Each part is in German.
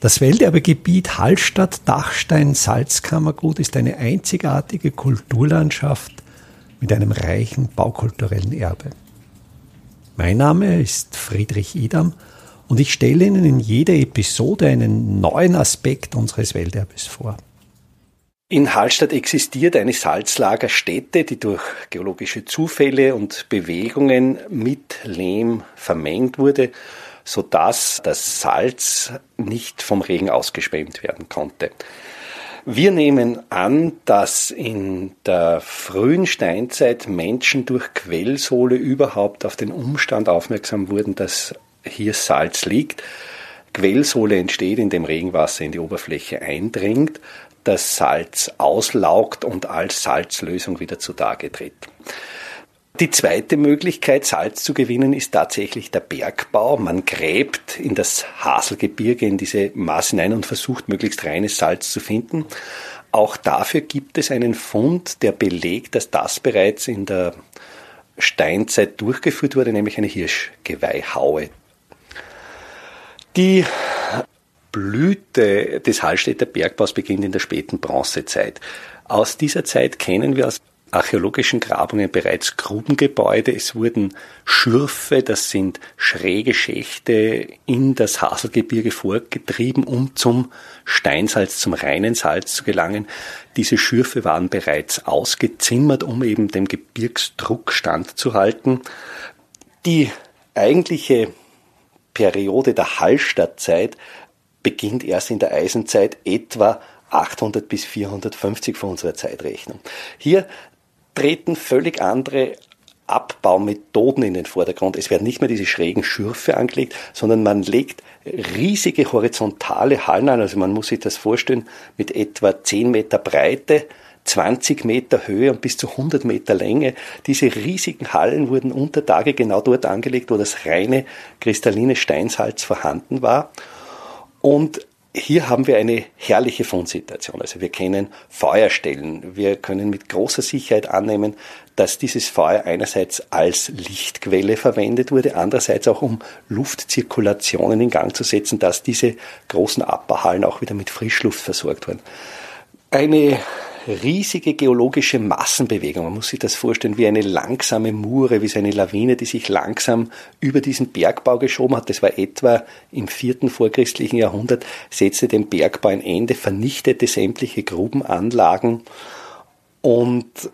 Das Welterbegebiet Hallstatt-Dachstein-Salzkammergut ist eine einzigartige Kulturlandschaft mit einem reichen baukulturellen Erbe. Mein Name ist Friedrich Idam und ich stelle Ihnen in jeder Episode einen neuen Aspekt unseres Welterbes vor. In Hallstatt existiert eine Salzlagerstätte, die durch geologische Zufälle und Bewegungen mit Lehm vermengt wurde sodass das Salz nicht vom Regen ausgeschwemmt werden konnte. Wir nehmen an, dass in der frühen Steinzeit Menschen durch Quellsohle überhaupt auf den Umstand aufmerksam wurden, dass hier Salz liegt. Quellsohle entsteht, indem Regenwasser in die Oberfläche eindringt, das Salz auslaugt und als Salzlösung wieder zutage tritt. Die zweite Möglichkeit, Salz zu gewinnen, ist tatsächlich der Bergbau. Man gräbt in das Haselgebirge, in diese Maß hinein und versucht, möglichst reines Salz zu finden. Auch dafür gibt es einen Fund, der belegt, dass das bereits in der Steinzeit durchgeführt wurde, nämlich eine Hirschgeweihhaue. Die Blüte des Hallstätter Bergbaus beginnt in der späten Bronzezeit. Aus dieser Zeit kennen wir aus archäologischen Grabungen bereits Grubengebäude. Es wurden Schürfe, das sind schräge Schächte, in das Haselgebirge vorgetrieben, um zum Steinsalz, zum reinen Salz zu gelangen. Diese Schürfe waren bereits ausgezimmert, um eben dem Gebirgsdruck standzuhalten. Die eigentliche Periode der Hallstattzeit beginnt erst in der Eisenzeit etwa 800 bis 450 vor unserer Zeitrechnung. Hier treten völlig andere Abbaumethoden in den Vordergrund. Es werden nicht mehr diese schrägen Schürfe angelegt, sondern man legt riesige horizontale Hallen an. Also man muss sich das vorstellen mit etwa 10 Meter Breite, 20 Meter Höhe und bis zu 100 Meter Länge. Diese riesigen Hallen wurden unter Tage genau dort angelegt, wo das reine kristalline Steinsalz vorhanden war. Und hier haben wir eine herrliche Fundsituation. Also wir kennen Feuerstellen. Wir können mit großer Sicherheit annehmen, dass dieses Feuer einerseits als Lichtquelle verwendet wurde, andererseits auch um Luftzirkulationen in Gang zu setzen, dass diese großen Abbauhallen auch wieder mit Frischluft versorgt wurden. Eine riesige geologische Massenbewegung. Man muss sich das vorstellen wie eine langsame Mure, wie so eine Lawine, die sich langsam über diesen Bergbau geschoben hat. Das war etwa im vierten vorchristlichen Jahrhundert, setzte dem Bergbau ein Ende, vernichtete sämtliche Grubenanlagen und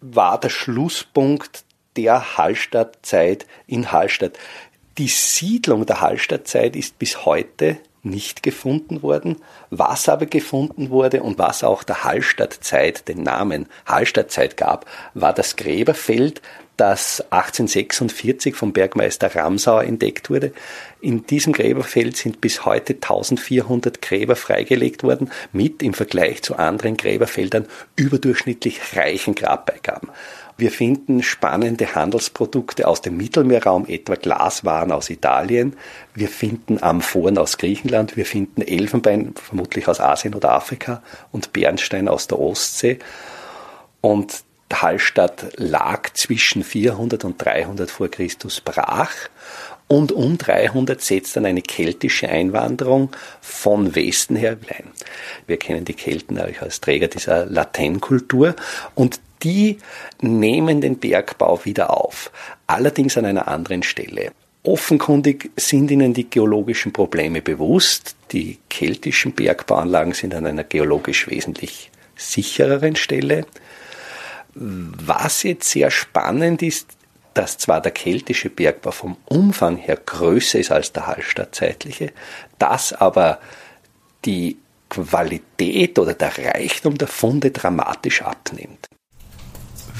war der Schlusspunkt der Hallstattzeit in Hallstatt. Die Siedlung der Hallstattzeit ist bis heute nicht gefunden worden. Was aber gefunden wurde und was auch der Hallstattzeit den Namen Hallstattzeit gab, war das Gräberfeld, das 1846 vom Bergmeister Ramsauer entdeckt wurde. In diesem Gräberfeld sind bis heute 1400 Gräber freigelegt worden, mit im Vergleich zu anderen Gräberfeldern überdurchschnittlich reichen Grabbeigaben. Wir finden spannende Handelsprodukte aus dem Mittelmeerraum, etwa Glaswaren aus Italien. Wir finden Amphoren aus Griechenland. Wir finden Elfenbein, vermutlich aus Asien oder Afrika und Bernstein aus der Ostsee. Und Hallstatt lag zwischen 400 und 300 vor Christus brach und um 300 setzt dann eine keltische Einwanderung von Westen her ein. Wir kennen die Kelten als Träger dieser Lateinkultur und die nehmen den Bergbau wieder auf, allerdings an einer anderen Stelle. Offenkundig sind ihnen die geologischen Probleme bewusst. Die keltischen Bergbauanlagen sind an einer geologisch wesentlich sichereren Stelle. Was jetzt sehr spannend ist, dass zwar der keltische Bergbau vom Umfang her größer ist als der Hallstattzeitliche, dass aber die Qualität oder der Reichtum der Funde dramatisch abnimmt.